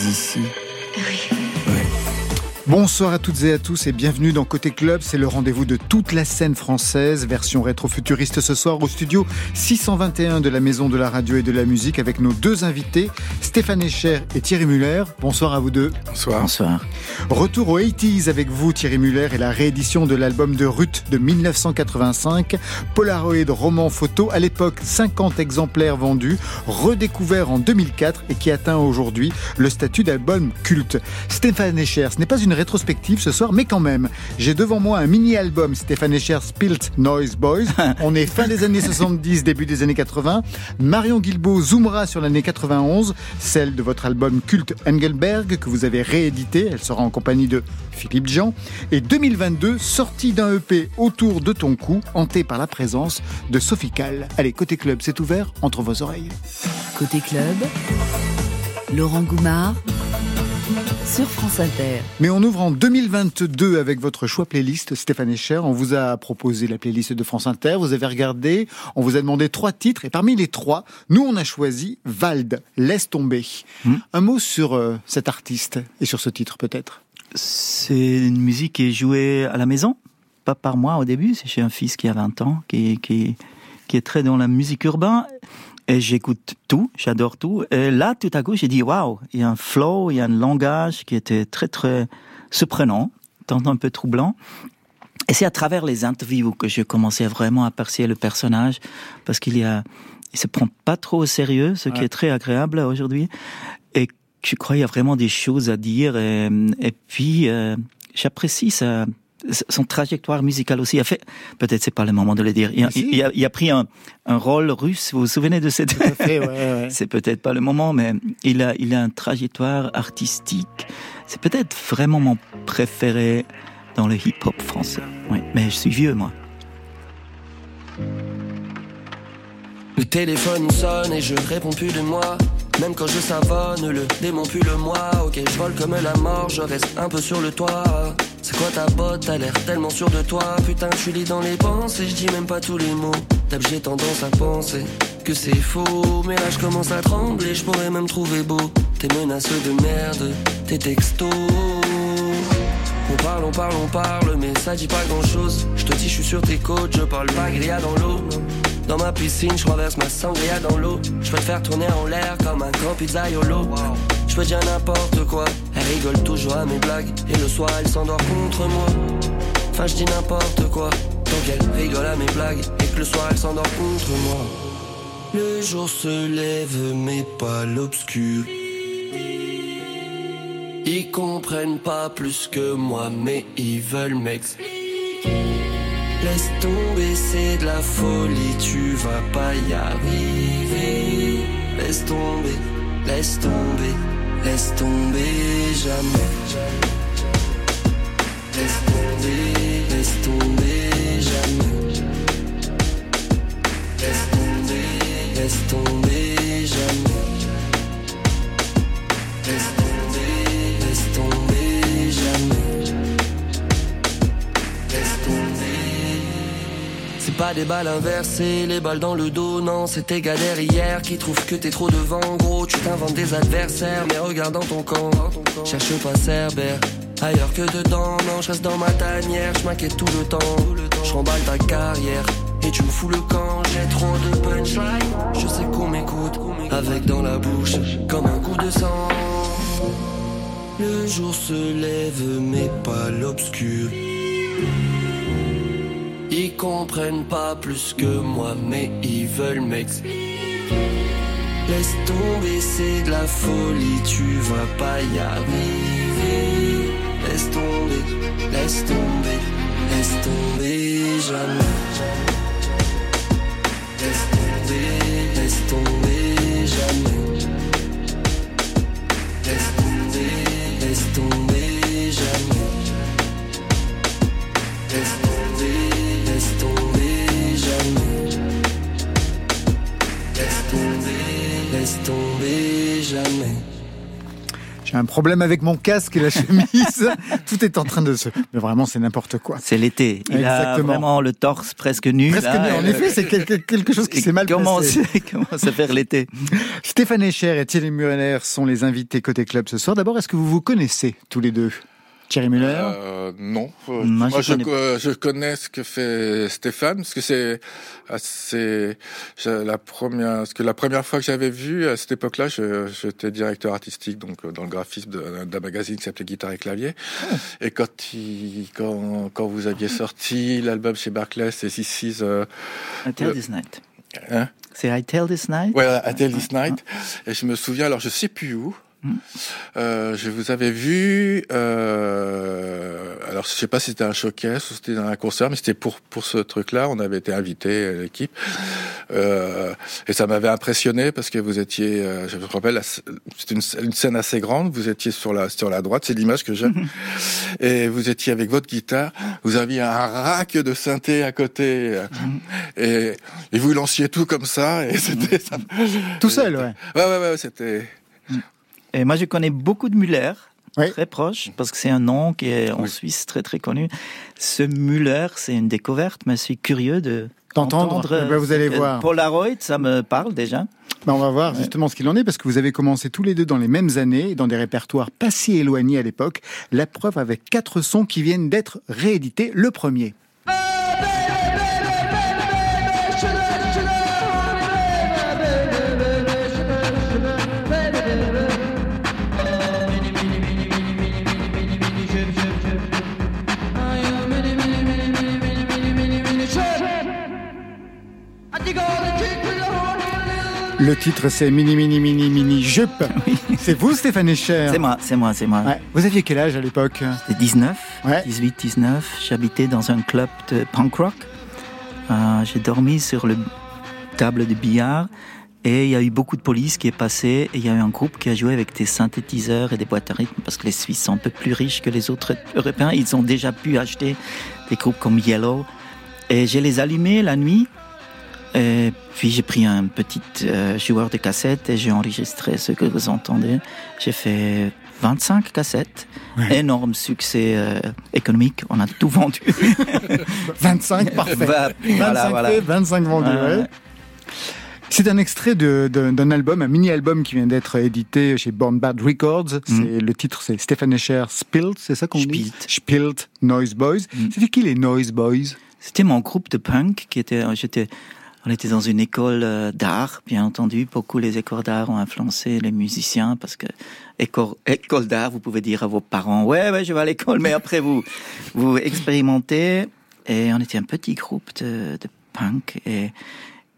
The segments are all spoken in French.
Vous êtes ici Bonsoir à toutes et à tous et bienvenue dans Côté Club. C'est le rendez-vous de toute la scène française, version rétro-futuriste ce soir au studio 621 de la Maison de la Radio et de la Musique avec nos deux invités, Stéphane Echer et Thierry Muller. Bonsoir à vous deux. Bonsoir. Bonsoir. Retour aux 80s avec vous, Thierry Muller, et la réédition de l'album de Ruth de 1985. Polaroid roman photo, à l'époque 50 exemplaires vendus, redécouvert en 2004 et qui atteint aujourd'hui le statut d'album culte. Stéphane Echer, ce n'est pas une rétrospective ce soir, mais quand même, j'ai devant moi un mini-album Stéphane Echer Spilt Noise Boys. On est fin des années 70, début des années 80. Marion Guilbault zoomera sur l'année 91, celle de votre album culte Engelberg que vous avez réédité. Elle sera en compagnie de Philippe Jean. Et 2022, sortie d'un EP autour de ton cou, hanté par la présence de Sophie Cal. Allez, côté club, c'est ouvert entre vos oreilles. Côté club, Laurent Goumard sur France Inter. Mais on ouvre en 2022 avec votre choix playlist, Stéphane Echer. On vous a proposé la playlist de France Inter, vous avez regardé, on vous a demandé trois titres, et parmi les trois, nous on a choisi Vald, Laisse tomber. Hmm. Un mot sur euh, cet artiste et sur ce titre peut-être? C'est une musique qui est jouée à la maison, pas par moi au début, c'est chez un fils qui a 20 ans, qui, qui, qui est très dans la musique urbaine. Et j'écoute tout, j'adore tout. Et là, tout à coup, j'ai dit, waouh, il y a un flow, il y a un langage qui était très, très surprenant, tant un peu troublant. Et c'est à travers les interviews que j'ai commencé vraiment à apprécier le personnage, parce qu'il y a, il se prend pas trop au sérieux, ce qui est très agréable aujourd'hui. Et je crois qu'il y a vraiment des choses à dire. Et, et puis, euh, j'apprécie sa, son trajectoire musicale aussi. A fait, peut-être c'est pas le moment de le dire. Il, a- Mais si. il a, il a pris un, un rôle russe. Vous vous souvenez de cette c'est peut-être pas le moment, mais il a, il a une trajectoire artistique. C'est peut-être vraiment mon préféré dans le hip-hop français. Mais je suis vieux, moi. Le téléphone sonne et je réponds plus de moi. Même quand je savonne, le démon pue le moi. Ok, je vole comme la mort, je reste un peu sur le toit. C'est quoi ta botte, t'as l'air tellement sûr de toi. Putain, suis lis dans les pensées, je dis même pas tous les mots. D'hab, j'ai tendance à penser que c'est faux. Mais là, je commence à trembler, je pourrais même trouver beau. Tes menaces de merde, tes textos. On parle, on parle, on parle, mais ça dit pas grand chose. Je te dis, je suis sur tes côtes, je parle pas dans l'eau. Dans ma piscine, je renverse ma sangria dans l'eau. Je faire tourner en l'air comme un grand pizzaiolo. Je peux dire n'importe quoi, elle rigole toujours à mes blagues. Et le soir, elle s'endort contre moi. Enfin, je dis n'importe quoi, tant qu'elle rigole à mes blagues. Et que le soir, elle s'endort contre moi. Le jour se lève, mais pas l'obscur. Ils comprennent pas plus que moi, mais ils veulent m'expliquer. Laisse tomber, c'est de la folie, tu vas pas y arriver. Laisse tomber, laisse tomber, laisse tomber jamais. Laisse tomber, laisse tomber jamais. Laisse tomber, laisse tomber jamais. Pas des balles inversées, les balles dans le dos, non, c'était gars derrière qui trouve que t'es trop devant, gros, tu t'inventes des adversaires, mais regarde dans ton camp, cherche pas Cerbère, ailleurs que dedans, non, je reste dans ma tanière, je m'inquiète tout le temps, je remballe ta carrière, et tu me fous le camp, j'ai trop de punchline, je sais qu'on m'écoute, avec dans la bouche, comme un coup de sang. Le jour se lève, mais pas l'obscur. Ils comprennent pas plus que moi, mais ils veulent m'expliquer. Laisse tomber, c'est de la folie, tu vas pas y arriver. Laisse tomber, laisse tomber, laisse tomber jamais. Laisse tomber, laisse tomber jamais. Laisse tomber, laisse tomber laisse tomber jamais. J'ai un problème avec mon casque et la chemise. Tout est en train de se. Mais vraiment, c'est n'importe quoi. C'est l'été. Il a Exactement. vraiment le torse presque nu. Presque là, bien. En et- effet, c'est quelque, chose qui s'est mal comment, passé. comment ça faire l'été? Stéphane Echer et Thierry Muller sont les invités côté club ce soir. D'abord, est-ce que vous vous connaissez tous les deux? Thierry Muller? Euh, non. Euh, Moi, Moi, je je, connais- co- je connais ce que fait Stéphane, parce que c'est assez la première, parce que la première fois que j'avais vu à cette époque-là, j'étais directeur artistique, donc euh, dans le graphisme d'un magazine qui s'appelait Guitare et Clavier. Ah. Et quand il, quand, quand vous aviez sorti l'album chez Barclays, c'est This Is, euh, I tell Le- this night. hein? C'est I tell this night? Ouais, à Tell This Night. Et je me souviens, alors je sais plus où. Mm. Euh, je vous avais vu. Euh, alors je sais pas si c'était un showcase ou c'était dans un concert, mais c'était pour pour ce truc-là. On avait été invité à l'équipe euh, et ça m'avait impressionné parce que vous étiez. euh, je me rappelle, c'était une, une scène assez grande. Vous étiez sur la sur la droite, c'est l'image que j'ai. et vous étiez avec votre guitare. Vous aviez un rack de synthé à côté euh, et, et vous lanciez tout comme ça et c'était ça. Tout seul, ouais. Ouais, ouais, ouais, c'était. Et moi, je connais beaucoup de Müller, Oui. très proche, parce que c'est un nom qui est en Suisse très très connu. Ce Müller, c'est une découverte, mais je suis curieux de D'entendre. entendre, Eh ben, vous allez euh, voir. Polaroid, ça me parle déjà. Ben, on va voir justement ce qu'il en est parce que vous avez commencé tous les deux dans les mêmes années, dans des répertoires pas si éloignés à l'époque. La preuve avec quatre sons qui viennent d'être réédités. Le premier. Le titre c'est Mini Mini Mini Mini Jupe. C'est vous Stéphane Echer C'est moi, c'est moi, c'est moi. Ouais. Vous aviez quel âge à l'époque J'étais 19, Ouais. 18, 19. J'habitais dans un club de punk rock. Euh, J'ai dormi sur le table de billard et il y a eu beaucoup de police qui est passé et il y a eu un groupe qui a joué avec des synthétiseurs et des boîtes à rythme parce que les Suisses sont un peu plus riches que les autres Européens. Ils ont déjà pu acheter des groupes comme Yellow et j'ai les allumés la nuit. Et puis j'ai pris un petit euh, joueur de cassettes et j'ai enregistré ce que vous entendez. J'ai fait 25 cassettes, énorme succès euh, économique, on a tout vendu. 25, parfait. Va- 25 voilà, voilà. faits, 25 vendus. Ouais, ouais. ouais. C'est un extrait d'un album, un mini-album qui vient d'être édité chez Born Bad Records. C'est Le titre, c'est Stéphane Escher Spilt, c'est ça qu'on dit? Spilt. Spilt, Noise Boys. C'était qui les Noise Boys? C'était mon groupe de punk qui était, j'étais, on était dans une école euh, d'art, bien entendu. Beaucoup les écoles d'art ont influencé les musiciens parce que école, école d'art, vous pouvez dire à vos parents, ouais, ouais, je vais à l'école, mais après vous, vous expérimentez. Et on était un petit groupe de, de punk et,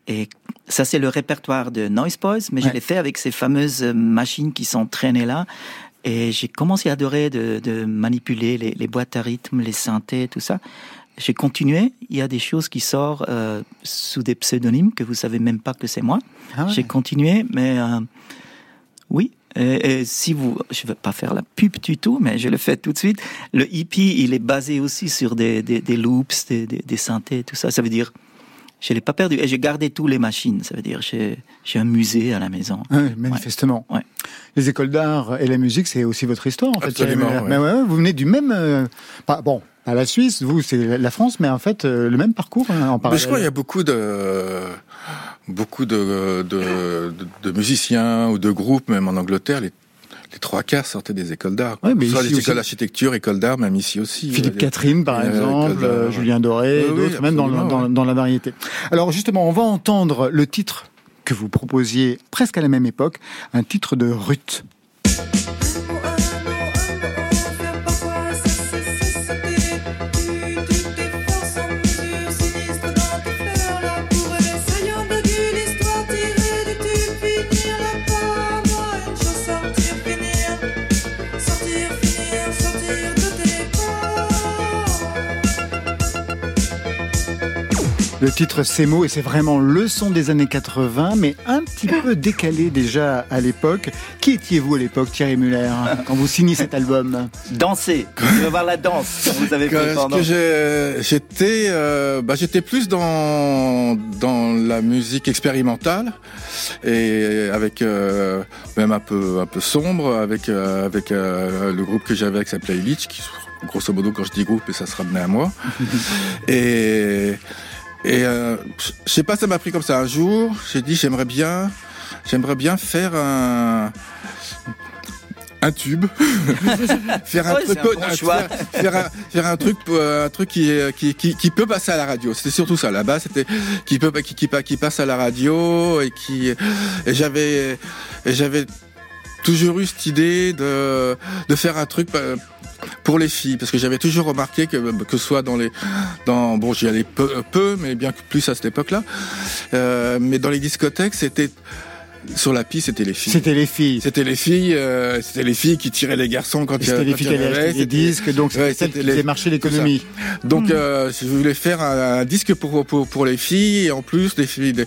et ça c'est le répertoire de Noise Boys, mais je l'ai fait avec ces fameuses machines qui sont traînées là. Et j'ai commencé à adorer de, de manipuler les, les boîtes à rythme, les synthés, tout ça. J'ai continué. Il y a des choses qui sortent euh, sous des pseudonymes que vous savez même pas que c'est moi. Ah ouais. J'ai continué, mais euh, oui. Et, et si vous, je vais pas faire la pub du tout, mais je le fais tout de suite. Le hippie, il est basé aussi sur des, des, des loops, des, des, des synthés, tout ça. Ça veut dire, je l'ai pas perdu. Et j'ai gardé toutes les machines. Ça veut dire, j'ai j'ai un musée à la maison. Ouais, manifestement. Ouais. Les écoles d'art et la musique, c'est aussi votre histoire, en fait. Absolument, Muller. ouais. Vous venez du même. euh, pas- bon, pas la Suisse, vous, c'est la France, mais en fait, euh, le même parcours hein, en Mais parallèle. je crois qu'il y a beaucoup de beaucoup de, de, de, musiciens ou de groupes, même en Angleterre, les, les trois quarts sortaient des écoles d'art. Ouais, mais Soit les écoles d'architecture, écoles d'art, même ici aussi. Philippe Euh, Catherine, par euh, exemple, euh. Julien Doré, Oui, oui, d'autres, même absolument, dans la variété. Alors justement, on va entendre le titre que vous proposiez presque à la même époque, un titre de Ruth. Le titre C'est mots et c'est vraiment le son des années 80, mais un petit peu décalé déjà à l'époque. Qui étiez-vous à l'époque, Thierry Muller, quand vous signez cet album? Danser, je veux voir la danse. Vous avez fait pendant... J'étais, euh, bah, j'étais plus dans dans la musique expérimentale et avec euh, même un peu un peu sombre, avec euh, avec euh, le groupe que j'avais qui s'appelait Illich, qui grosso modo quand je dis groupe, ça se ramenait à moi. et et euh, je sais pas, ça m'a pris comme ça un jour. J'ai dit j'aimerais bien, j'aimerais bien faire un un tube, faire un Ouais, truc, un bon un- choix. faire, faire un, faire un truc, un truc qui, est- qui, qui, qui peut passer à la radio. C'était surtout ça. Là-bas, c'était qui peut, qui, qui, qui passe à la radio et qui, et j'avais, et j'avais toujours eu cette idée de, de faire un truc euh, pour les filles, parce que j'avais toujours remarqué que que ce soit dans les, dans bon, j'y allais peu, peu, mais bien plus à cette époque-là, euh, mais dans les discothèques, c'était sur la piste, c'était les filles. C'était les filles. C'était les filles, euh, c'était les filles qui tiraient les garçons quand il y C'était les filles qui allaient des disques, donc c'était ouais, celles qui faisaient marcher l'économie. Donc euh, je voulais faire un, un disque pour, pour pour les filles et en plus des filles des-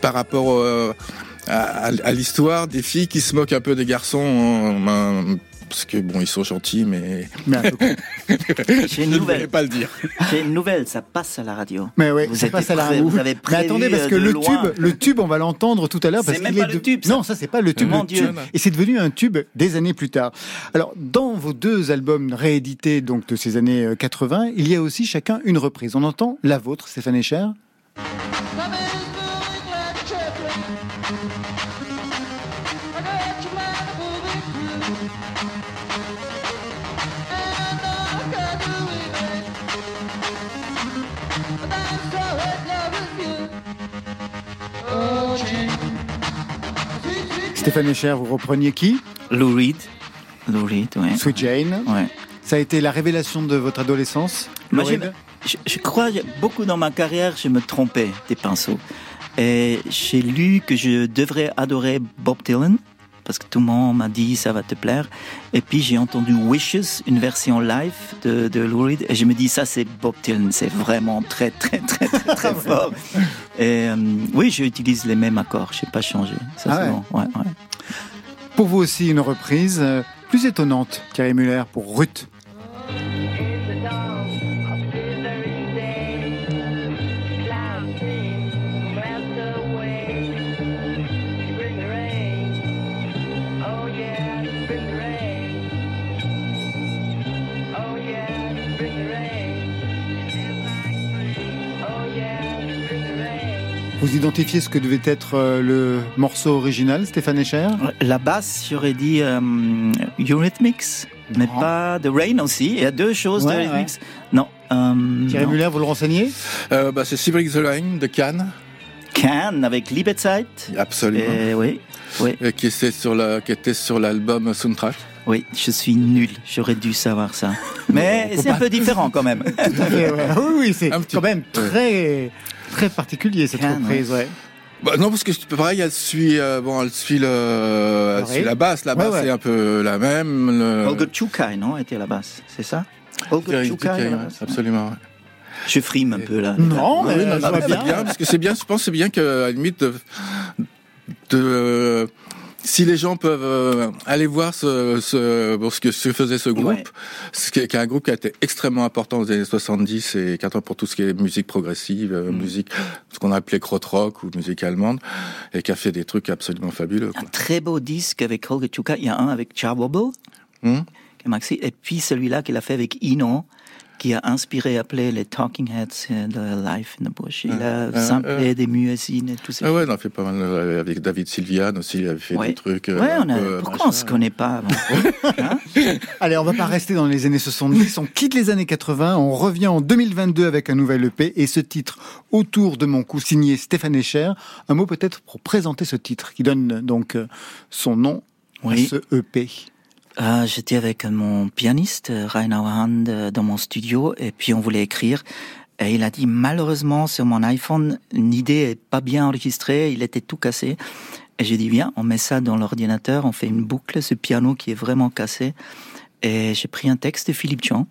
par rapport euh, à, à- à l'histoire des filles qui se moquent un peu des garçons euh, parce que bon ils sont gentils mais Mais, un peu con. J'ai une je ne nouvelle. pas le dire. J'ai une nouvelle, ça passe à la radio. Mais ouais, Vous ça êtes passe à la radio. vous avez Mais attendez, parce euh, que de le loin. tube, le tube, on va l'entendre tout à l'heure. C'est même pas est le de- tube, ça. Non, ça c'est pas le tube. Mon le Dieu. tube. Et c'est devenu un tube des années plus tard. Alors, dans vos deux albums réédités donc de ces années euh, 80, il y a aussi chacun une reprise. On entend la vôtre, Stéphane Echer. Stéphane Echer, vous repreniez qui Lou Reed. Lou Reed, ouais. Sweet Jane. Ouais. Ça a été la révélation de votre adolescence Moi, je, je crois beaucoup dans ma carrière, je me trompais des pinceaux. Et j'ai lu que je devrais adorer Bob Dylan parce que tout le monde m'a dit ça va te plaire. Et puis j'ai entendu Wishes, une version live de, de Lou Reed, et je me dis ça c'est Bob Dylan, c'est vraiment très très très très, très fort. Et euh, oui, j'utilise les mêmes accords, je n'ai pas changé. Ça, Ah ouais. bon. Ouais, ouais. Pour vous aussi, une reprise euh, plus étonnante, Thierry Muller, pour Ruth. Vous identifiez ce que devait être euh, le morceau original, Stéphane Echer La basse, j'aurais dit euh, Eurythmics, mais Non. pas The Rain aussi. Il y a deux choses Ouais, de Eurythmics. Non. euh, Thierry non. Muller, vous le renseignez? Euh, bah, c'est Sibrik the Line de Cannes, Can avec Liebetzeit. absolument, Et oui, oui, Et qui était sur la qui était sur l'album Soundtrack. oui, je suis nul. J'aurais dû savoir ça. Mais c'est un peu différent quand même. Tout à fait, ouais. Oui, oui, c'est quand même très, très particulier cette Can, reprise. Ouais. Bah, non, parce que pareil, elle suit, euh, bon, elle suit le, elle suit la basse. La basse ouais. est un peu la même. Le... Olga Chukai, non, était à la basse, c'est ça? Olga basse, absolument. ouais. Je frime un peu là. Non, Oui, mais non, je non, mais bien. bien, parce que c'est bien, je pense que c'est bien que, à la limite, de, de, euh, si les gens peuvent euh, aller voir ce, ce, bon, ce que ce que faisait ce groupe, Ouais. ce qui est, qui est un groupe qui a été extrêmement important aux années 70 et 80 pour tout ce qui est musique progressive, euh, Mm. musique, ce qu'on appelait krautrock ou musique allemande, et qui a fait des trucs absolument fabuleux. Un très beau disque avec Olga Chukai. Il y a un avec qui est maxi, et puis celui-là qu'il a fait avec Ino, qui a inspiré appelé les Talking Heads euh, de Life in the Bush. Il a Euh, samplé euh. des muezzines et tout ça. Ah ouais, on a fait pas mal euh, avec David Sylvian aussi, il avait fait Ouais. des trucs. euh, Ouais, on a... peu, pourquoi machin. on se connaît pas avant Hein Allez, on va pas rester dans les années 70, on quitte les années 80, on revient en 2022 avec un nouvel EP et ce titre Autour de mon cou signé Stéphane Echer. Un mot peut-être pour présenter ce titre qui donne donc euh, son nom Oui. à ce EP. Ah, J'étais avec mon pianiste, euh, Rainer Hand, euh, dans mon studio, et puis on voulait écrire. Et il a dit, malheureusement, sur mon iPhone, une idée est pas bien enregistrée, il était tout cassé. Et j'ai dit, viens, on met ça dans l'ordinateur, on fait une boucle, ce piano qui est vraiment cassé. Et j'ai pris un texte de Philippe Jean,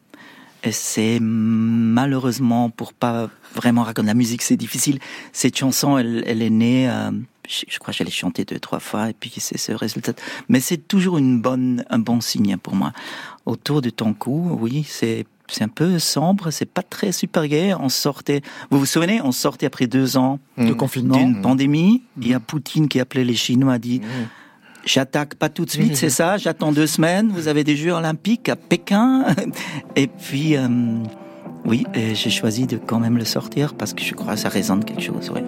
Et c'est malheureusement, pour pas vraiment raconter la musique, c'est difficile. Cette chanson, elle, elle est née, euh, je, crois que je l'ai chantée deux, trois fois, et puis c'est ce résultat. Mais c'est toujours une bonne, un bon signe pour moi. Autour de ton cou, oui, c'est c'est un peu sombre, c'est pas très super gai. On sortait, vous vous souvenez, on sortait après deux ans de confinement, d'une pandémie. Il y a Poutine qui appelait les Chinois, dit j'attaque pas tout de suite, c'est ça. J'attends deux semaines. Vous avez des Jeux Olympiques à Pékin, et puis euh, oui, j'ai choisi de quand même le sortir parce que je crois que ça résonne quelque chose. Ouais.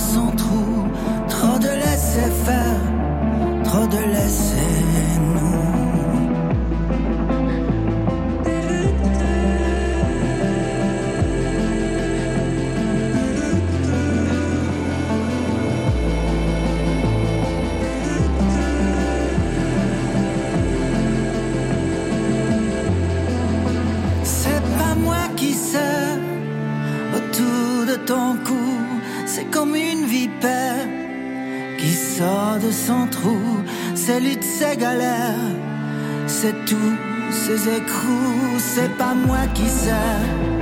sans trop c'est tous ces écrous, c'est pas moi qui sais.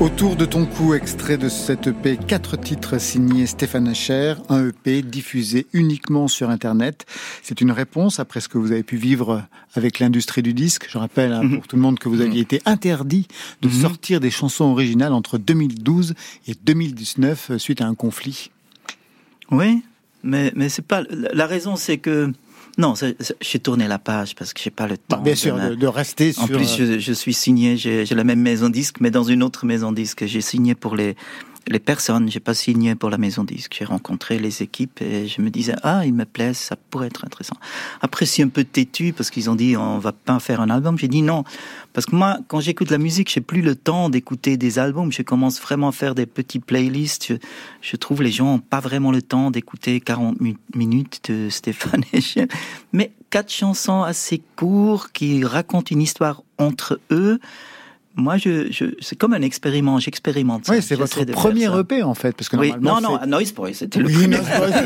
Autour de ton cou, extrait de cette EP, quatre titres signés Stéphane Hacher, un EP diffusé uniquement sur Internet. C'est une réponse après ce que vous avez pu vivre avec l'industrie du disque. Je rappelle hein, pour tout le monde que vous aviez été interdit de mhm. sortir des chansons originales entre 2012 et 2019 euh, suite à un conflit. Oui, mais, mais c'est pas, la raison c'est que non, j'ai tourné la page parce que j'ai pas le bah, temps. bien sûr, de, rester sur. En plus, je, je suis signé, j'ai la même maison disque, mais dans une autre maison disque. J'ai signé pour les les personnes, j'ai pas signé pour la maison disque. J'ai rencontré les équipes et je me disais ah ils me plaisent, ça pourrait être intéressant. Après c'est un peu têtu parce qu'ils ont dit on va pas faire un album. J'ai dit non parce que moi quand j'écoute la musique j'ai plus le temps d'écouter des albums. Je commence vraiment à faire des petits playlists. Je, trouve les gens ont pas vraiment le temps d'écouter 40 minutes de Stéphane. Mais quatre chansons assez courtes qui racontent une histoire entre eux moi, je, je c'est comme un expériment. J'expérimente. Oui, c'est votre premier EP en fait, parce que oui. normalement. Non, non, Noise Boy, c'était le premier.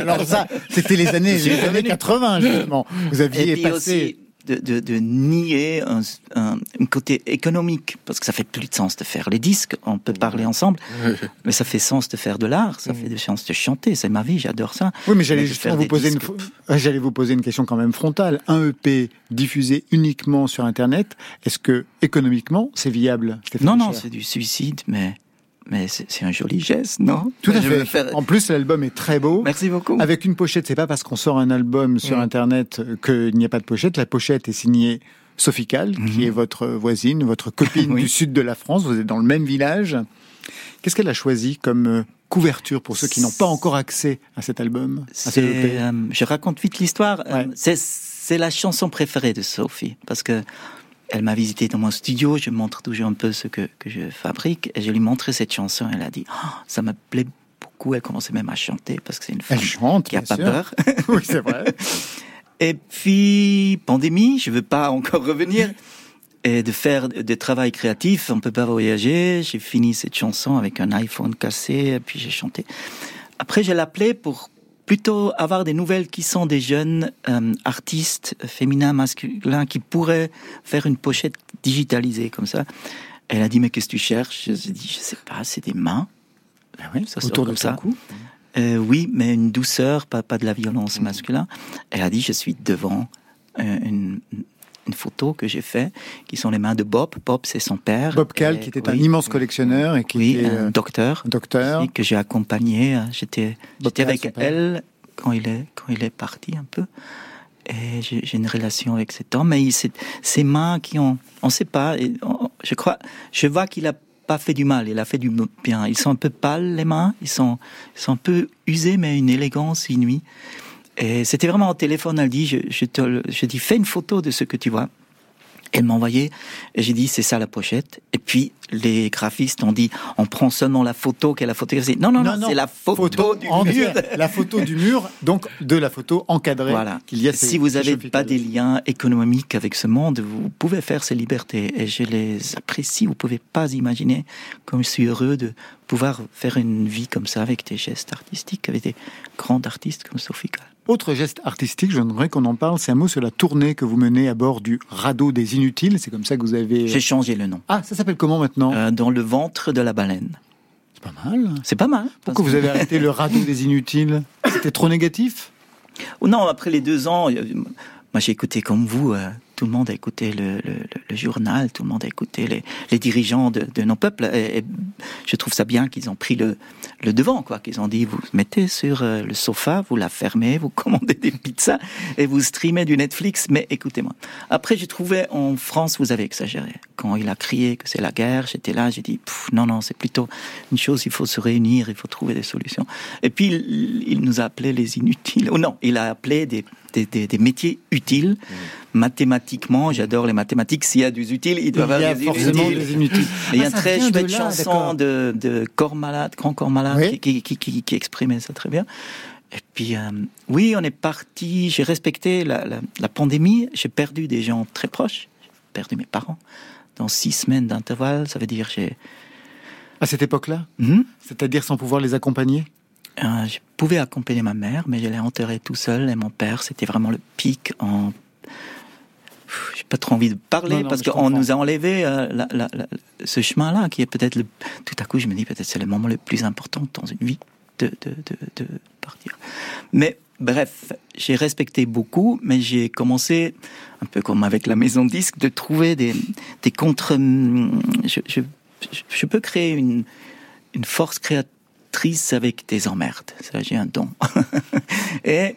alors ça, c'était les années, les années 80 justement. Vous aviez passé de, de, de nier un, un, côté économique, parce que ça fait plus de sens de faire les disques, on peut parler ensemble, mais ça fait sens de faire de l'art, ça fait de sens de chanter, c'est ma vie, j'adore ça. Oui, mais j'allais justement vous poser une, j'allais vous poser une question quand même frontale. Un EP diffusé uniquement sur Internet, est-ce que économiquement c'est viable, Non, non, c'est du suicide, mais mais c'est un joli geste, non? Tout à fait. En plus, l'album est très beau. Merci beaucoup. Avec une pochette, c'est pas parce qu'on sort un album sur mm. Internet qu'il n'y a pas de pochette. La pochette est signée Sophie Cal, qui mm-hmm. est votre voisine, votre copine du sud de la France. Vous êtes dans le même village. Qu'est-ce qu'elle a choisi comme euh, couverture pour ceux qui n'ont pas encore accès à cet album euh, Je raconte vite l'histoire. Euh, c'est la chanson préférée de Sophie parce que elle m'a visité dans mon studio, je montre toujours un peu ce que, que je fabrique, et je lui montrais cette chanson, elle a dit, oh, ça me plaît beaucoup, elle commençait même à chanter, parce que c'est une femme chante, qui a pas peur. oui, c'est vrai. et puis, pandémie, je veux pas encore revenir, et de faire des travail créatifs, on peut pas voyager, j'ai fini cette chanson avec un iPhone cassé, et puis j'ai chanté. Après, je l'appelais pour plutôt avoir des nouvelles qui sont des jeunes euh, artistes féminins, masculins, qui pourraient faire une pochette digitalisée comme ça. Elle a dit, mais qu'est-ce que tu cherches? Je dit, je sais pas, c'est des mains. Ben oui, ça Autour de ça. Euh, oui, mais une douceur, pas, pas de la violence masculine. Elle a dit, je suis devant euh, une, une photo que j'ai fait, qui sont les mains de Bob. Bob, c'est son père. Bob Cal, qui était un immense collectionneur et qui oui, était un docteur, docteur, que j'ai accompagné. J'étais, j'étais avec elle quand il est quand il est parti un peu. Et j'ai une relation avec cet homme. Et ses mains qui ont, on sait pas. je crois, je vois qu'il a pas fait du mal, il a fait du bien. Ils sont un peu pâles les mains, ils sont, ils sont un peu usés, mais une élégance inouïe. Et c'était vraiment au téléphone, elle dit, je, je, te, je dis, fais une photo de ce que tu vois. Elle m'a envoyé, et j'ai dit, c'est ça la pochette. Et puis, les graphistes ont dit, on prend seulement la photo qu'elle a photographiée. Non, non, non, c'est la photo, du mur. La photo du mur, donc de la photo encadrée. Voilà. Qu'il y a si vous n'avez pas des liens économiques avec ce monde, vous pouvez faire ces libertés. Et je les apprécie. Vous pouvez pas imaginer comme je suis heureux de pouvoir faire une vie comme ça avec des gestes artistiques, avec des grands artistes comme Sophie Kahl. Autre geste artistique, j'aimerais qu'on en parle, c'est un mot sur la tournée que vous menez à bord du radeau des inutiles. C'est comme ça que vous avez. J'ai changé le nom. Ah, ça s'appelle comment maintenant? Euh, Dans le ventre de la baleine. C'est pas mal. C'est pas mal. Pourquoi vous avez arrêté le radeau des inutiles? C'était trop négatif? Non, après les deux ans, euh, moi j'ai écouté comme vous euh, tout le monde a écouté le, journal, tout le monde a écouté les, dirigeants de, nos peuples. Et, je trouve ça bien qu'ils ont pris le, devant, quoi. Qu'ils ont dit, vous mettez sur euh, le sofa, vous la fermez, vous commandez des pizzas et vous streamez du Netflix. Mais écoutez-moi. Après, j'ai trouvé en France, vous avez exagéré. Quand il a crié que c'est la guerre, j'étais là, j'ai dit, non, non, c'est plutôt une chose, il faut se réunir, il faut trouver des solutions. Et puis, il, nous a appelé les inutiles. Oh non, il a appelé des des, métiers utiles. Mmh. Mathématiquement, j'adore les mathématiques. S'il y a du utile, il doit y avoir des forcément des inutiles. il y a une ah, très chouette chanson de, de Corps Malade, Grand Corps Malade, qui, qui, qui, qui, exprimait ça très bien. Et puis, euh, oui, on est parti. J'ai respecté la, la, pandémie. J'ai perdu des gens très proches. J'ai perdu mes parents. Dans six semaines d'intervalle, ça veut dire j'ai. À cette époque-là mmh. C'est-à-dire sans pouvoir les accompagner euh, je pouvais accompagner ma mère, mais je l'ai enterrée tout seul. Et mon père, c'était vraiment le pic en j'ai pas trop envie de parler parce qu'on nous a enlevé euh, ce chemin-là qui est peut-être le... tout à coup je me dis peut-être c'est le moment le plus important dans une vie de, de, de, partir. Mais bref, j'ai respecté beaucoup, mais j'ai commencé un peu comme avec la maison disque de trouver des, des contre. Je, je, je peux créer une, une force créative triste avec des emmerdes. Ça, j'ai un don. et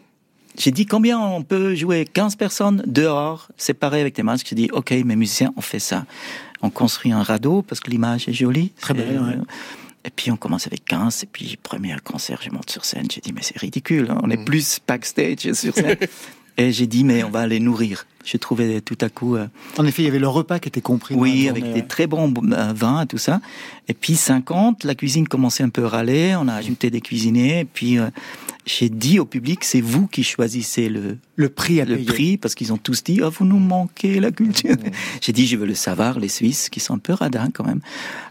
j'ai dit combien on peut jouer 15 personnes dehors, séparées avec des masques? J'ai dit, OK, mes musiciens, on fait ça. On construit un radeau parce que l'image est jolie. Très bien. Et puis on commence avec 15, et puis premier concert, je monte sur scène, j'ai dit mais c'est ridicule, hein. on est mm. plus backstage sur scène. Et j'ai dit, mais on va les nourrir. J'ai trouvé tout à coup. Euh, en effet, il y avait le repas qui était compris. Oui, avec des très bons euh, vins et tout ça. Et puis 50, la cuisine commençait un peu à râler. On a ajouté des cuisiniers. Et puis euh, j'ai dit au public, c'est vous qui choisissez le le prix à le prix parce qu'ils ont tous dit, oh, vous nous manquez la culture. j'ai dit, je veux le savoir, les Suisses qui sont un peu radins quand même.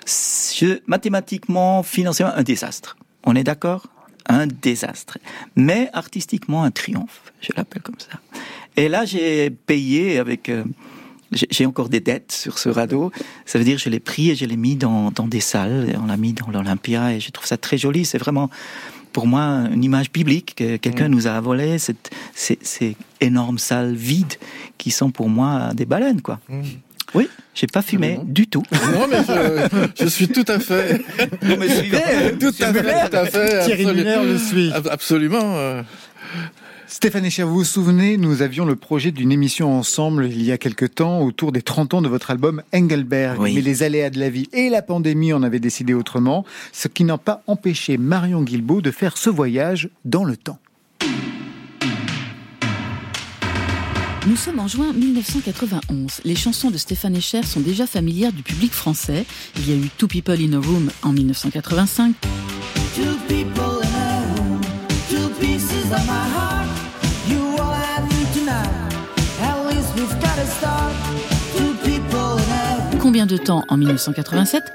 Je, mathématiquement, financièrement, un désastre. On est d'accord? Un désastre. Mais artistiquement, un triomphe, je l'appelle comme ça. Et là, j'ai payé avec... Euh, j'ai encore des dettes sur ce radeau. Ça veut dire je l'ai pris et je l'ai mis dans, dans des salles. On l'a mis dans l'Olympia et je trouve ça très joli. C'est vraiment pour moi une image biblique que quelqu'un mm. nous a volé cette, ces, ces, énormes salles vides qui sont pour moi des baleines quoi. Mm. Oui, j'ai pas fumé du tout. Non, mais je, suis tout à fait. Vous me suivez Tout à fait, tout à fait. Thierry Muller le suit. Absolument. Stéphane Echer, vous vous souvenez, nous avions le projet d'une émission ensemble il y a quelque temps autour des 30 ans de votre album Engelberg. Oui. Mais les aléas de la vie et la pandémie en avaient décidé autrement, ce qui n'a pas empêché Marion Guilbault de faire ce voyage dans le temps. Nous sommes en juin 1991. Les chansons de Stéphane Echer sont déjà familières du public français. Il y a eu Two People in a Room en 1985. Two people in a room, two pieces of my heart. Combien de temps en 1987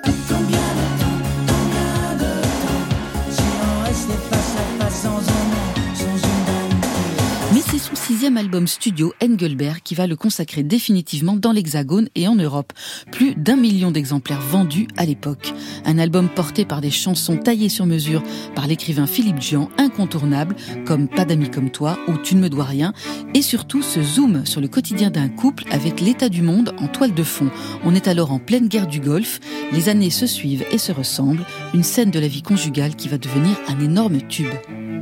sixième album studio, Engelberg, qui va le consacrer définitivement dans l'Hexagone et en Europe. Plus d'un million d'exemplaires vendus à l'époque. Un album porté par des chansons taillées sur mesure par l'écrivain Philippe Gian, incontournable, comme Pas d'amis comme toi ou Tu ne me dois rien, et surtout ce zoom sur le quotidien d'un couple avec l'état du monde en toile de fond. On est alors en pleine guerre du Golfe, les années se suivent et se ressemblent, une scène de la vie conjugale qui va devenir un énorme tube.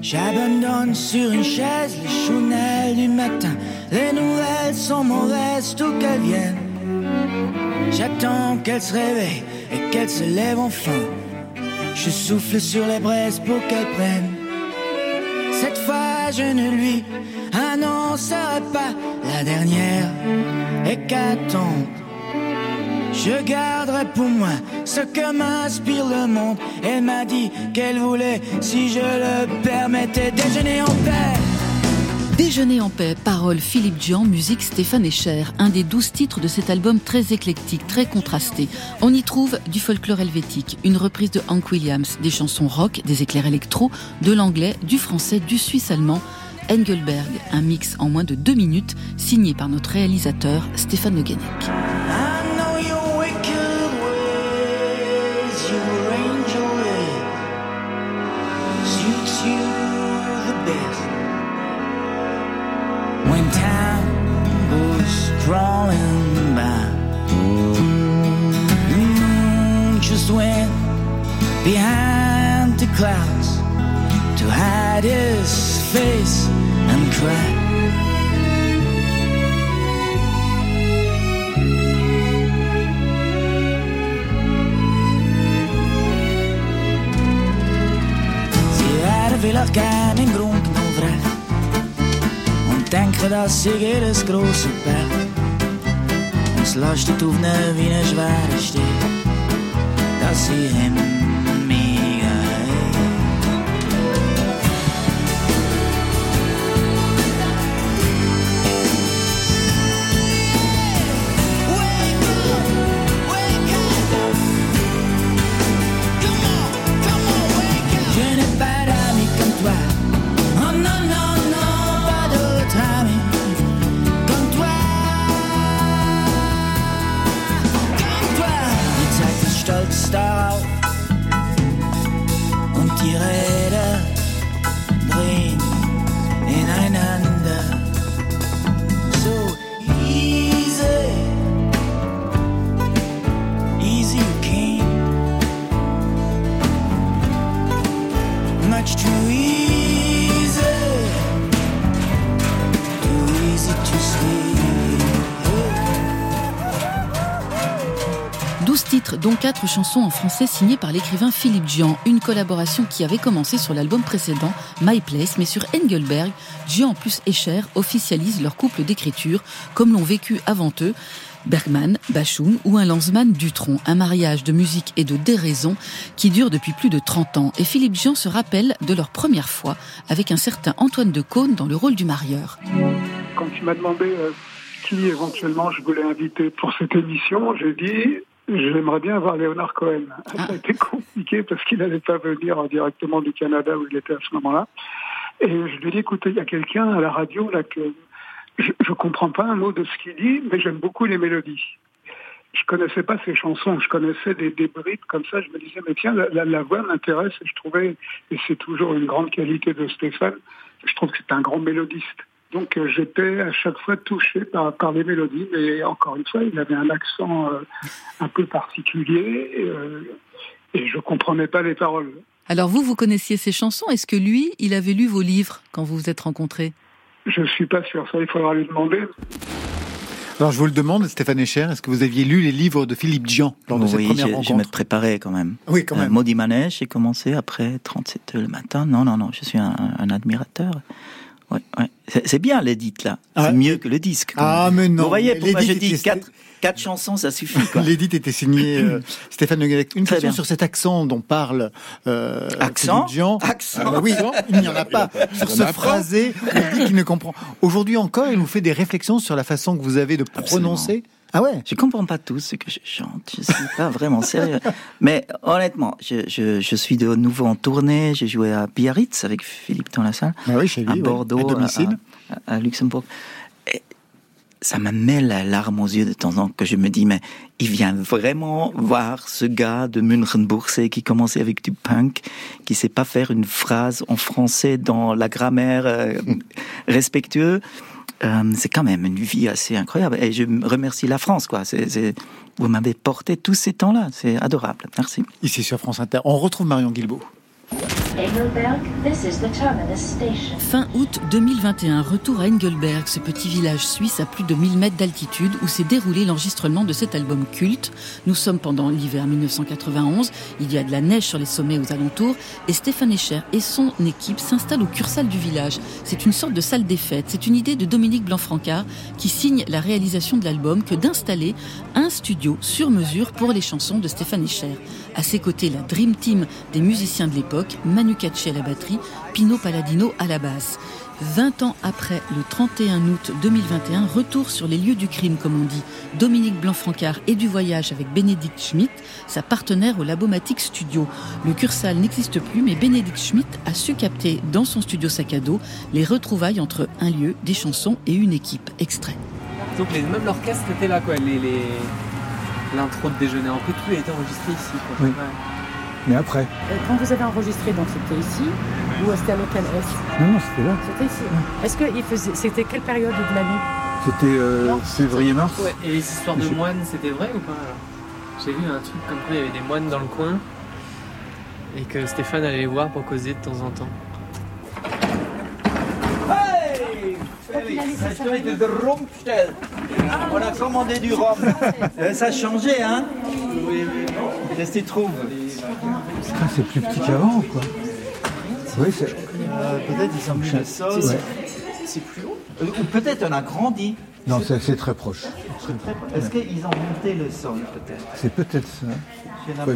J'abandonne sur une chaise les du matin. Les nouvelles sont mauvaises, tout qu'elles viennent. J'attends qu'elle se réveille et qu'elle se lève enfin. Je souffle sur les braises pour qu'elle prenne. Cette fois, je ne lui annoncerai pas la dernière hécatombe. Je garderai pour moi ce que m'inspire le monde. Elle m'a dit qu'elle voulait, si je le permettais, déjeuner en paix. Déjeuner en paix, paroles Philippe Gian, musique Stéphane Echer, un des douze titres de cet album très éclectique, très contrasté. On y trouve du folklore helvétique, une reprise de Hank Williams, des chansons rock, des éclairs électro, de l'anglais, du français, du suisse allemand. Engelberg, un mix en moins de deux minutes, signé par notre réalisateur Stéphane Le. Crawling by, the moon just went behind the clouds to hide his face and cry. Vielleicht im Grund noch recht und denken, dass sie jedes große Berg las las de toef ne wienes waar is hem 4 chansons en français signées par l'écrivain Philippe Gian, une collaboration qui avait commencé sur l'album précédent, My Place, mais sur Engelberg, Gian plus Escher officialisent leur couple d'écriture, comme l'ont vécu avant eux Bergman, Bachung ou un Lanzmann Dutronc, un mariage de musique et de déraison qui dure depuis plus de 30 ans. Et Philippe Gian se rappelle de leur première fois avec un certain Antoine de Caunes dans le rôle du marieur. Quand tu m'as demandé euh, qui éventuellement je voulais inviter pour cette émission, j'ai dit j'aimerais bien voir Léonard Cohen. Ça a été compliqué parce qu'il n'allait pas venir directement du Canada où il était à ce moment-là. Et je lui ai dit écoutez, il y a quelqu'un à la radio là que je, je comprends pas un mot de ce qu'il dit, mais j'aime beaucoup les mélodies. Je connaissais pas ses chansons, je connaissais des, des bribes comme ça. Je me disais mais tiens, la, la, la voix m'intéresse et je trouvais et c'est toujours une grande qualité de Stéphane. Je trouve que c'est un grand mélodiste. Donc euh, j'étais à chaque fois touché par, par les mélodies, mais encore une fois, il avait un accent euh, un peu particulier euh, et je comprenais pas les paroles. Alors vous, vous connaissiez ces chansons. Est-ce que lui, il avait lu vos livres quand vous vous êtes rencontrés? Je suis pas sûr. Ça, il faudra lui demander. Alors je vous le demande, Stéphane Echer, est-ce que vous aviez lu les livres de Philippe Dian lors de cette oui, première je, je rencontre? me préparais quand même. Oui, quand Euh, même. Maudit Manège, j'ai commencé après 37 le matin. Non, non, non, je suis un, un admirateur. Ouais, ouais. C'est c'est bien l'édite là. Ah. C'est mieux que le disque. Ah, mais non. Vous voyez pourquoi je L'édite dis était- quatre, quatre chansons, ça suffit. Quoi. L'édite était signée euh, Stéphane Le. Une Très question bien. sur cet accent dont parle euh, Accent. Accent Ah bah oui, il n'y en a pas. Sur ce phrasé, on dit qu'il ne comprend. Aujourd'hui encore, il nous fait des réflexions sur la façon que vous avez de prononcer. Ah ouais? Je comprends pas tout ce que je chante. Je suis pas vraiment sérieux. Mais honnêtement, je, je, je suis de nouveau en tournée. J'ai joué à Biarritz avec Philippe dans la salle. Ah oui, chez lui, à oui. Bordeaux, À domicile? à, à- à Luxembourg. Et ça me met la larme aux yeux de temps en temps que je me dis, mais il vient vraiment voir ce gars de Münchenbuchsee qui commençait avec du punk, qui sait pas faire une phrase en français dans la grammaire euh, respectueux. Euh, c'est quand même une vie assez incroyable. Et je remercie la France, quoi. Vous m'avez porté tous ces temps-là. C'est adorable. Merci. Ici sur France Inter. On retrouve Marion Guilbault. Fin août 2021, retour à Engelberg, ce petit village suisse à plus de 1000 mètres d'altitude où s'est déroulé l'enregistrement de cet album culte. Nous sommes pendant l'hiver 1991, il y a de la neige sur les sommets aux alentours et Stéphane Echer et son équipe s'installent au Cursal du village. C'est une sorte de salle des fêtes, c'est une idée de Dominique Blanc-Francard qui signe la réalisation de l'album que d'installer un studio sur mesure pour les chansons de Stéphane Echer. À ses côtés, la Dream Team des musiciens de l'époque, Manu Katché à la batterie, Pino Palladino à la basse. 20 ans après, le 31 août 2021, retour sur les lieux du crime, comme on dit. Dominique Blanc-Francard et du voyage avec Bénédicte Schmitt, sa partenaire au Labomatic Studio. Le Cursal n'existe plus, mais Bénédicte Schmitt a su capter dans son studio sac à dos les retrouvailles entre un lieu, des chansons et une équipe. Extrait. Donc même l'orchestre était là quoi, l'intro de déjeuner en fait tout a été enregistré ici quoi. Oui. Ouais. Mais après Quand vous avez enregistré, donc c'était ici ou c'était à l'hôtel S? Non, non, c'était là. C'était ici. Est-ce que il faisait, c'était quelle période de l'année C'était euh, février-mars. Ouais, et les histoires de Je moines c'était vrai ou pas? J'ai vu un truc comme quoi il y avait des moines dans le coin et que Stéphane allait les voir pour causer de temps en temps. On a commandé du rhum. Euh, Ça a changé, hein Qu'est-ce que tu trouves Putain, c'est plus petit qu'avant, quoi. Oui, c'est. Euh, Peut-être ils ont mis le sol. Ouais. C'est plus haut. Euh, Ou peut-être on a grandi. Non, c'est très proche. Est-ce qu'ils ont monté le sol, peut-être? C'est peut-être ça. Oui.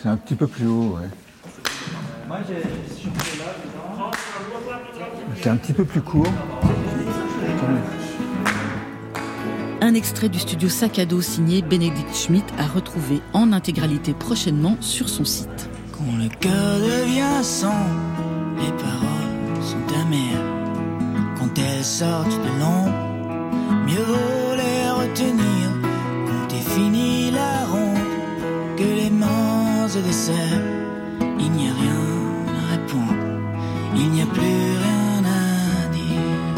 C'est un petit peu plus haut, ouais. Moi. C'est un petit peu plus court. Un extrait du studio sac à dos signé Bénédicte Schmitt à retrouver en intégralité prochainement sur son site. Quand le cœur devient sang, les paroles sont amères. Quand elles sortent de l'ombre, mieux vaut les retenir. Quand est fini la ronde, que les mains se desserrent, il n'y a rien il n'y a plus rien à dire.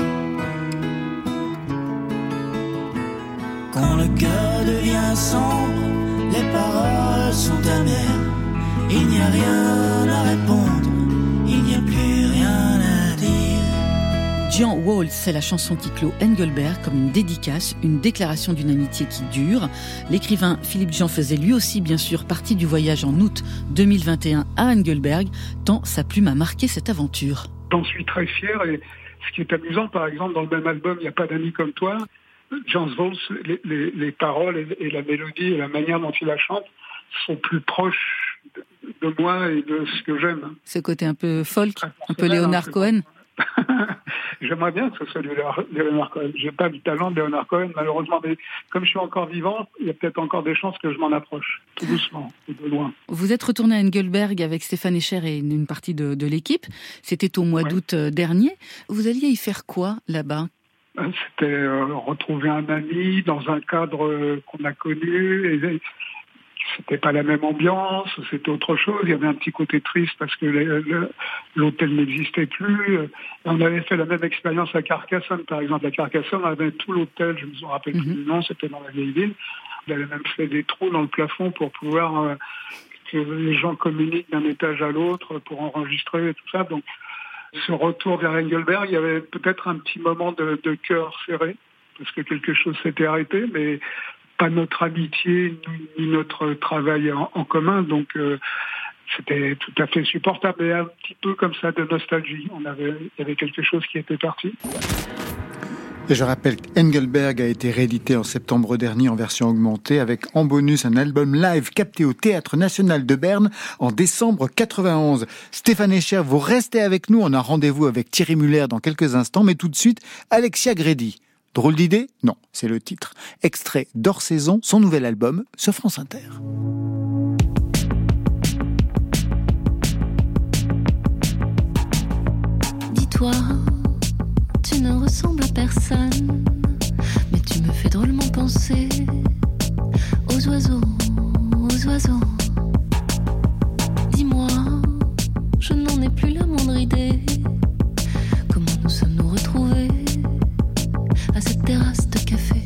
Quand le cœur devient sombre, les paroles sont amères. Il n'y a rien à répondre, Jean Waltz, c'est la chanson qui clôt Engelberg comme une dédicace, une déclaration d'une amitié qui dure. L'écrivain Philippe Jean faisait lui aussi bien sûr partie du voyage en août 2021 à Engelberg, tant sa plume a marqué cette aventure. J'en suis très fier et ce qui est amusant, par exemple, dans le même album, Il n'y a pas d'amis comme toi, Jean Waltz, les, les- les paroles et, et la mélodie et la manière dont il la chante sont plus proches de, de moi et de ce que j'aime. Ce côté un peu folk, un peu hein, Léonard Cohen. J'aimerais bien que ce soit du Léonard Léonard Cohen. J'ai pas du talent de Léonard Cohen, malheureusement, mais comme je suis encore vivant, il y a peut-être encore des chances que je m'en approche, tout doucement, et de loin. Vous êtes retourné à Engelberg avec Stéphane Echer et une partie de, de l'équipe. C'était au mois Ouais. d'août euh, dernier. Vous alliez y faire quoi là-bas? C'était euh, retrouver un ami dans un cadre euh, qu'on a connu. Et, c'était pas la même ambiance, c'était autre chose. Il y avait un petit côté triste parce que l'hôtel n'existait plus. On avait fait la même expérience à Carcassonne, par exemple. À Carcassonne, on avait tout l'hôtel, je me rappelle plus du nom, c'était dans la vieille ville. On avait même fait des trous dans le plafond pour pouvoir euh, que les gens communiquent d'un étage à l'autre pour enregistrer et tout ça. Donc, ce retour vers Engelberg, il y avait peut-être un petit moment de, de cœur serré parce que quelque chose s'était arrêté, mais pas notre amitié ni, notre travail en, commun. Donc euh, c'était tout à fait supportable et un petit peu comme ça de nostalgie. On avait, il y avait quelque chose qui était parti. Et je rappelle qu'Engelberg a été réédité en septembre dernier en version augmentée avec en bonus un album live capté au Théâtre National de Berne en décembre 91. Stéphane Echer, vous restez avec nous. On a rendez-vous avec Thierry Muller dans quelques instants, mais tout de suite, Alexia Grédy. Drôle d'idée? Non, c'est le titre. Extrait d'Hors Saison, son nouvel album sur France Inter. Dis-toi, tu ne ressembles à personne, mais tu me fais drôlement penser aux oiseaux, aux oiseaux. Dis-moi, je n'en ai plus la moindre idée. Cette terrasse de café.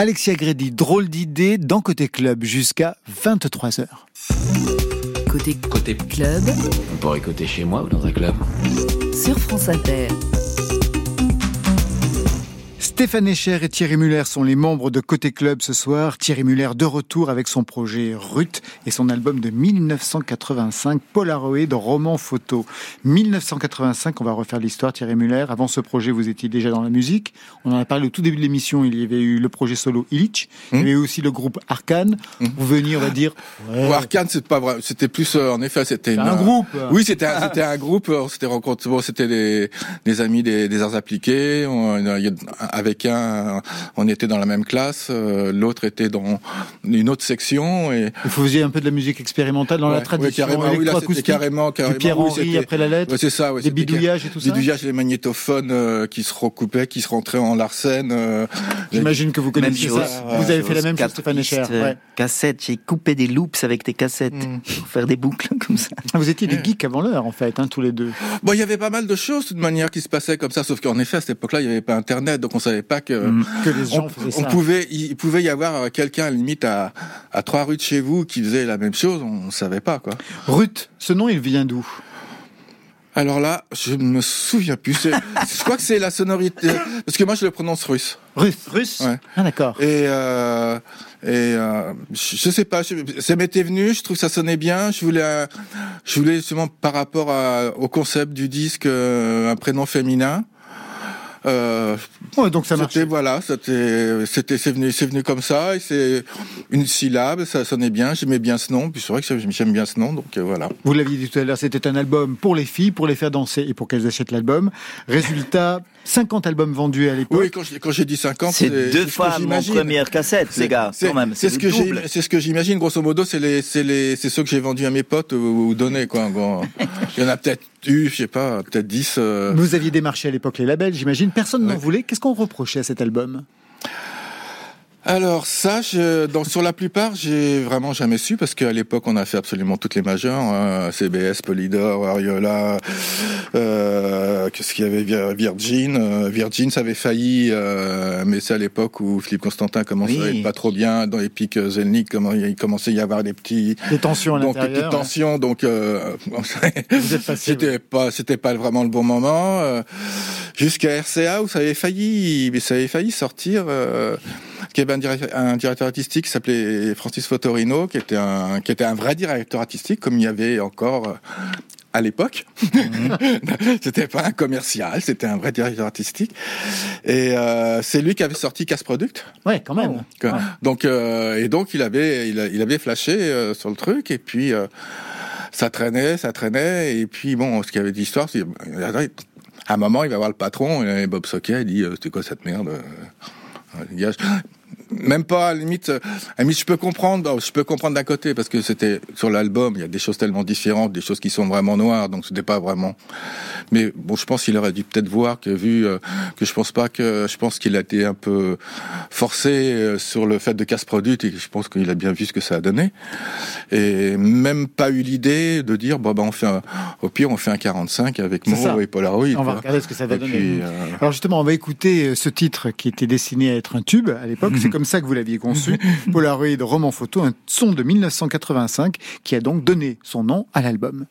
Alexia Grédy, drôle d'idée dans Côté Club jusqu'à 23h. Côté, Côté club On pourrait écouter chez moi ou dans un club? sur France Inter. Stéphane Echer et Thierry Muller sont les membres de Côté Club ce soir. Thierry Muller de retour avec son projet Ruth et son album de 1985, Polaroid, roman photo. 1985, on va refaire l'histoire, Thierry Muller. Avant ce projet, vous étiez déjà dans la musique. On en a parlé au tout début de l'émission. Il y avait eu le projet solo Illich. Il y avait aussi le groupe Arcane. Vous veniez, on va dire. ouais, Bon, Arcane, c'est pas vrai. C'était plus, euh, en effet, c'était une- un groupe. Oui, c'était un, c'était un groupe. On s'était rencontrés. Bon, c'était des, des amis des, des arts appliqués. On- avec un, on était dans la même classe. euh, L'autre était dans une autre section. Et Vous faisiez un peu de la musique expérimentale dans la Ouais, tradition ouais, carrément, oui, là, carrément, carrément. Du Pierre Henry après la lettre. Ouais, c'est ça, ouais, Des bidouillages et tout ça. Bidouillages, les magnétophones euh, qui se recoupaient, qui se rentraient en Larsen. euh, J'imagine que vous Même connaissez chose. ça. Vous avez fait la même chose, Stéphane Echer. euh, Ouais. Cassettes, j'ai coupé des loops avec des cassettes Mm. pour faire des boucles comme ça. Vous étiez des geeks avant l'heure, en fait, hein, tous les deux. Bon, il y avait pas mal de choses, de toute manière, qui se passaient comme ça, sauf qu'en effet, à cette époque-là, il n'y avait pas Internet, donc on savait pas que... Mm. Que les gens on, faisaient on ça. pouvait, il pouvait y avoir euh, quelqu'un, limite, à, à trois rues de chez vous, qui faisait la même chose, on ne savait pas, quoi. Ruth, ce nom, il vient d'où? Alors là, je me souviens plus. Je crois que c'est la sonorité, parce que moi je le prononce russe. Russe. Russe? Ouais. Ah d'accord. Et, euh, et euh, je, je sais pas, je- ça m'était venu, je trouve que ça sonnait bien. Je voulais, euh, je voulais justement par rapport à- au concept du disque euh, un prénom féminin. Euh, Ouais, donc ça marche. c'était voilà, c'était, c'était, c'est venu, c'est venu comme ça. Et c'est une syllabe, ça sonnait bien. J'aimais bien ce nom. Puis c'est vrai que j'aime j'aime bien ce nom, donc euh, voilà. Vous l'aviez dit tout à l'heure, c'était un album pour les filles, pour les faire danser et pour qu'elles achètent l'album. Résultat, 50 albums vendus à l'époque. Oui, quand j'ai dit 50, C'est c'est deux ce fois mon première cassette, C'est- les gars, c'est- quand même. C'est ce que j'ai, double. c'est ce que j'imagine. Grosso modo, c'est les, c'est les, c'est ceux que j'ai vendus à mes potes ou, ou donnés, quoi. Il y en a peut-être eu, je sais pas, peut-être 10. euh. Vous aviez démarché à l'époque les labels, j'imagine. Personne n'en voulait. Qu'est-ce qu'on reprochait à cet album? Alors ça, je, dans, sur la plupart, j'ai vraiment jamais su parce qu'à l'époque, on a fait absolument toutes les majeures, hein, CBS, Polydor, Ariola, euh, qu'est-ce qu'il y avait, Vir- Virgin, euh, Virgin, ça avait failli, euh, mais c'est à l'époque où Philippe Constantin commençait à Oui. être pas trop bien dans les pics euh, Zelnick, comment il commençait à y avoir des petits, Des tensions à donc des petites tensions, donc euh, c'était pas, c'était pas vraiment le bon moment. euh, Jusqu'à RCA où ça avait failli, mais ça avait failli sortir. Euh, qu'il y avait un directeur, un directeur artistique qui s'appelait Francis Fotorino, qui était un, qui était un vrai directeur artistique, comme il y avait encore euh, à l'époque. c'était pas un commercial, c'était un vrai directeur artistique. Et euh, c'est lui qui avait sorti Casse Product. Ouais, quand même. Donc euh, et donc il avait il, il avait flashé euh, sur le truc et puis ça traînait ça traînait et puis bon ce qu'il y avait d'histoire c'est à un moment il va voir le patron et Bob Socket il dit c'est quoi cette merde euh, même pas à la limite euh, à la limite je peux comprendre je peux comprendre d'un côté parce que c'était sur l'album il y a des choses tellement différentes des choses qui sont vraiment noires donc c'était pas vraiment mais bon je pense qu'il aurait dû peut-être voir que vu euh, que je pense pas que je pense qu'il a été un peu forcé euh, sur le fait de casse produit et je pense qu'il a bien vu ce que ça a donné et même pas eu l'idée de dire bon bah on fait un, au pire on fait un 45 avec. Moreau et Polaroid On va regarder ce que ça va donner. puis, euh, Alors justement, on va écouter ce titre qui était destiné à être un tube à l'époque. C'est comme ça que vous l'aviez conçu. Polaroid roman photo, un son de 1985 qui a donc donné son nom à l'album.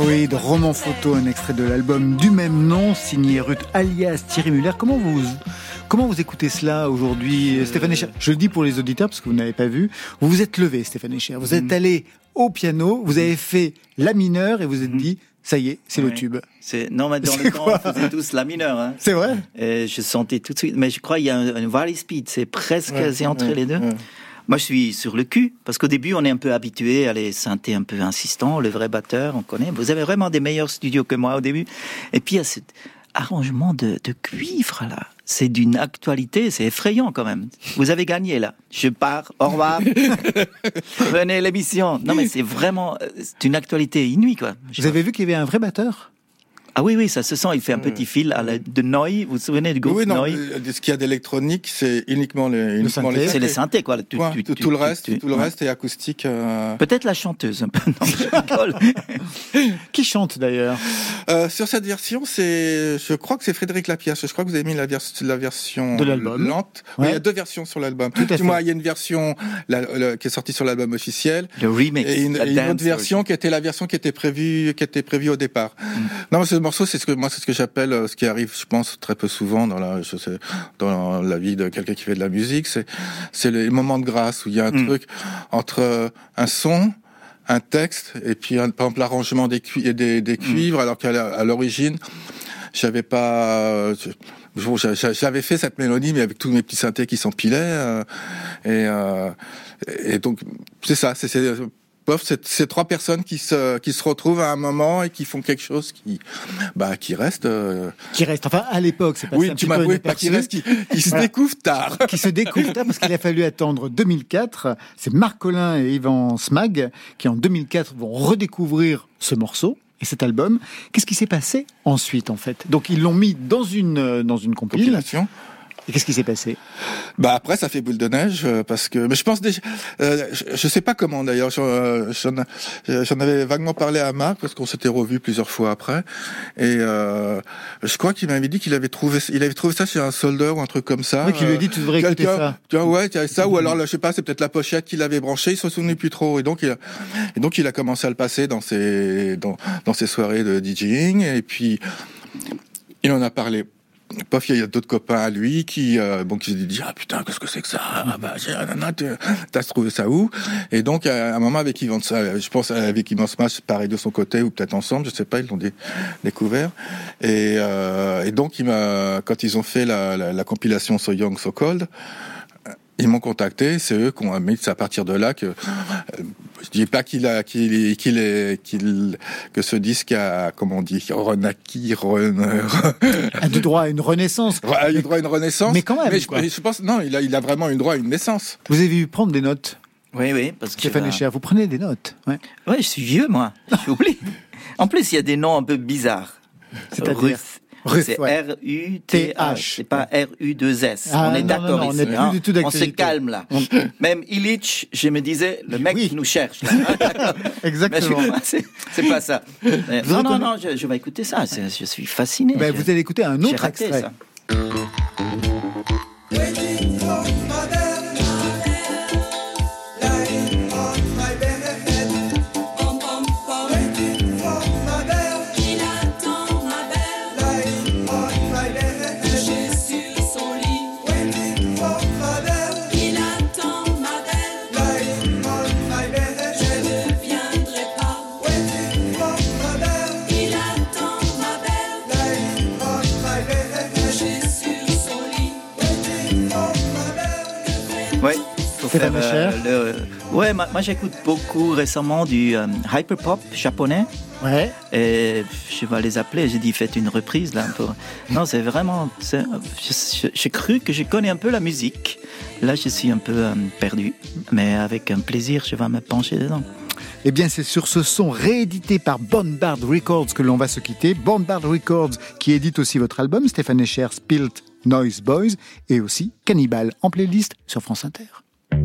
Polaroid, roman photo, un extrait de l'album du même nom, signé Ruth alias Thierry Muller. Comment vous, comment vous écoutez cela aujourd'hui, Stéphane Echer? Je le dis pour les auditeurs parce que vous n'avez pas vu. Vous vous êtes levé, Stéphane Echer. Vous êtes allé au piano, vous avez fait la mineure et vous êtes dit, ça y est, c'est le tube. C'est non, mais dans le temps, on faisait tous la mineure. Hein. C'est vrai? Et je sentais tout de suite. Mais je crois qu'il y a un, un valley speed. C'est presque Ouais, c'est entre ouais, les deux. ouais. Moi, je suis sur le cul parce qu'au début, on est un peu habitué à les synthés un peu insistants. Le vrai batteur, on connaît. Vous avez vraiment des meilleurs studios que moi au début. Et puis il y a cet arrangement de, de cuivre là. C'est d'une actualité, c'est effrayant quand même. Vous avez gagné là. Je pars. Au revoir. Venez l'émission. Non mais c'est vraiment, euh, c'est une actualité inouïe quoi. Vous avez vu qu'il y avait un vrai batteur? Ah oui, oui, ça se sent. Il fait un petit fil à la, de Noy. Vous vous souvenez du groupe Oui, non, Noy euh, ce qu'il y a d'électronique, c'est uniquement les, uniquement synthé. les C'est les synthés, quoi. Tu- Point. tu- tout, tu- tout le reste, tu- tout le reste est acoustique. euh. Peut-être la chanteuse un peu. Non, je. Qui chante d'ailleurs Euh, sur cette version, c'est, je crois que c'est Frédéric Lapiache. Je crois que vous avez mis la, vers- la version De l'album. lente. Ouais. il y a deux versions sur l'album. Moi, il y a une version la- la- qui est sortie sur l'album officiel. Le remix. Et une, la et une autre version qui était la version qui était prévue, qui était prévue au départ. Non, mais ce morceau, c'est ce que moi, c'est ce que j'appelle, euh, ce qui arrive, je pense, très peu souvent dans la, je sais, dans la vie de quelqu'un qui fait de la musique, c'est, c'est les moments de grâce où il y a un Mm. truc entre un son, un texte, et puis un- par exemple l'arrangement des, des cuivres, alors qu'à l'origine, j'avais pas. euh, je- bon, j'avais fait cette mélodie, mais avec tous mes petits synthés qui s'empilaient, euh, et, euh, et donc c'est ça, c'est c'est c'est trois personnes qui se qui se retrouvent à un moment et qui font quelque chose qui bah qui reste. euh, Qui reste, enfin à l'époque, c'est pas oui, tu m'as pas qui reste, qui, qui se Voilà. découvre tard. qui se découvre tard parce qu'il a fallu attendre 2004. C'est Marc Collin et Yvan Smag qui en 2004 vont redécouvrir ce morceau et cet album. Qu'est-ce qui s'est passé ensuite en fait? Donc ils l'ont mis dans une euh, dans une. Compilation. Et qu'est-ce qui s'est passé? Bah après ça fait boule de neige euh, parce que mais je pense déjà euh, je, je sais pas comment d'ailleurs j'en euh, j'en j'en avais vaguement parlé à Marc parce qu'on s'était revus plusieurs fois après et euh, je crois qu'il m'avait dit qu'il avait trouvé il avait trouvé ça chez un soldeur ou un truc comme ça. Oui, qui lui a dit, tu devrais écouter ça. Tu vois, ouais, tu as ça ou alors là, je sais pas c'est peut-être la pochette qu'il avait branchée il se souvenait plus trop et donc il a, et donc il a commencé à le passer dans ses dans dans ses soirées de DJing et puis il en a parlé. Pof, il y a d'autres copains à lui qui, euh, bon, qui se disent ah putain qu'est-ce que c'est que ça? Ah, bah t'as trouvé ça où? Et donc à un moment avec Yvan, je pense avec Yvan Smash, pareil de son côté ou peut-être ensemble, je sais pas, ils l'ont dé- découvert. Et, euh, et donc il quand ils ont fait la, la, la compilation So Young So Cold, ils m'ont contacté, c'est eux qui ont mis, c'est à partir de là que euh, je dis pas qu'il a qu'il qu'il est qu'il que ce disque a comment on dit renaquis re- A du droit à une renaissance. A eu droit à une renaissance. Mais quand même, je, quoi. je pense, non, il a, il a vraiment eu droit à une naissance. Vous avez vu prendre des notes? Oui, oui, parce que. Stéphane Echer, vous prenez des notes. Ouais. Ouais, je suis vieux, moi. J'oublie. En plus, il y a des noms un peu bizarres. C'est-à-dire? Ruth. C'est ouais. R-U-T-H. C'est pas R-U-2-S. Ah, on est non, d'accord non, non, on ici. n'est plus hein. du tout on se calme là. Même Illich, je me disais, le mec nous cherche. là. Exactement. Je- C'est c'est pas ça. Vous non, non, non, je, je vais écouter ça. Je suis fasciné. Ben, vous allez écouter un autre extrait. ça. Faire, euh, le- Ouais, moi, moi, j'écoute beaucoup récemment du euh, hyperpop japonais. Ouais. Et je vais les appeler. J'ai dit faites une reprise là. Non, c'est vraiment. J'ai cru que je connais un peu la musique. Là, je suis un peu euh, perdu, mais avec un plaisir, je vais me pencher dedans. Eh bien, c'est sur ce son réédité par Bombard Records que l'on va se quitter. Bombard Records qui édite aussi votre album, Stéphane Echer, Spilt Noise Boys, et aussi Cannibal en playlist sur France Inter. You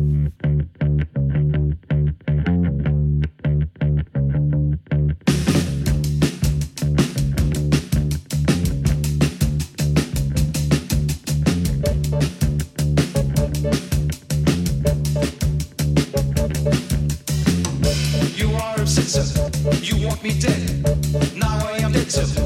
are a obsessive. You want me dead. Now I am dead too.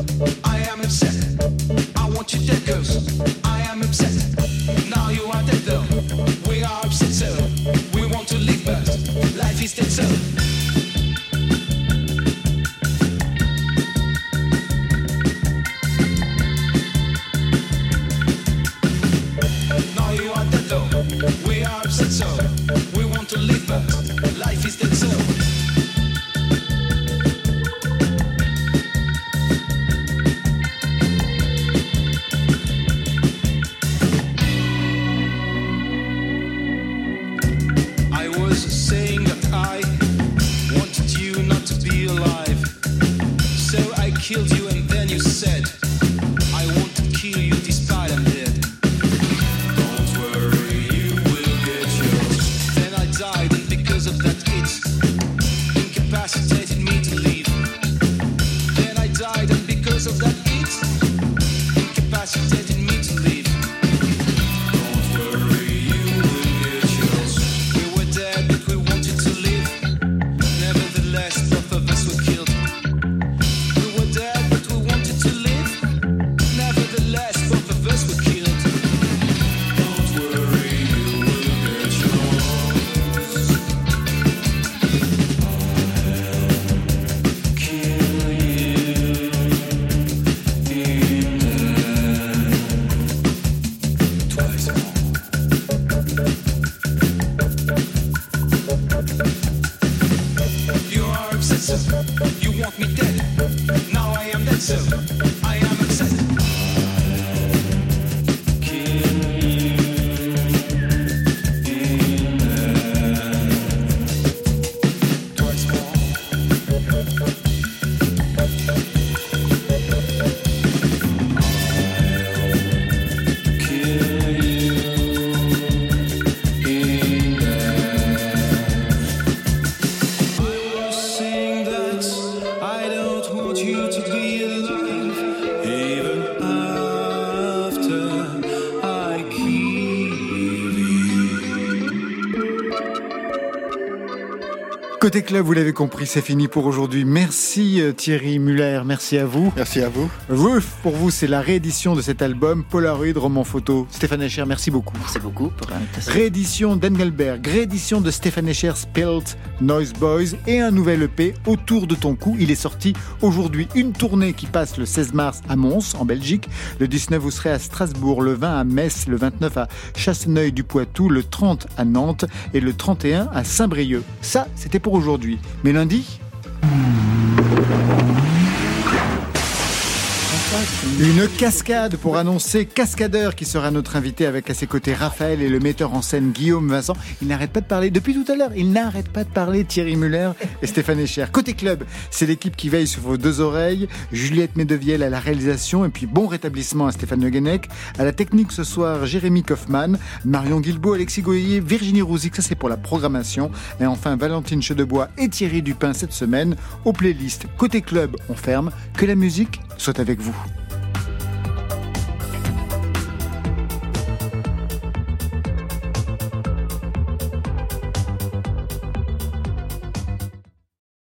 Côté club, vous l'avez compris, c'est fini pour aujourd'hui. Merci euh, Thierry Muller, merci à vous. Merci à vous. Vous, pour vous, c'est la réédition de cet album Polaroid roman photo. Stéphane Echer, merci beaucoup. Merci beaucoup pour l'invitation. Réédition d'Engelberg, réédition de Stéphane Echer Spilt, Noise Boys et un nouvel EP autour de ton cou. Il est sorti aujourd'hui. Une tournée qui passe le 16 mars à Mons, en Belgique. Le 19, vous serez à Strasbourg. Le 20 à Metz. Le 29 à Chasseneuil du Poitou. Le 30 à Nantes. Et le 31 à Saint-Brieuc. Ça, c'était aujourd'hui. Mais lundi, Une cascade pour annoncer Cascadeur qui sera notre invité avec à ses côtés Raphaël et le metteur en scène Guillaume Vincent. Il n'arrête pas de parler depuis tout à l'heure. Il n'arrête pas de parler Thierry Muller et Stéphane Echer. Côté club, c'est l'équipe qui veille sur vos deux oreilles. Juliette Medevielle à la réalisation et puis bon rétablissement à Stéphane Le. À la technique ce soir, Jérémy Kaufmann, Marion Guilbault, Alexis Goyer, Virginie Rouzic. Ça c'est pour la programmation. Et enfin Valentine Chedebois et Thierry Dupin cette semaine. Aux playlists Côté club, on ferme. Que la musique soit avec vous.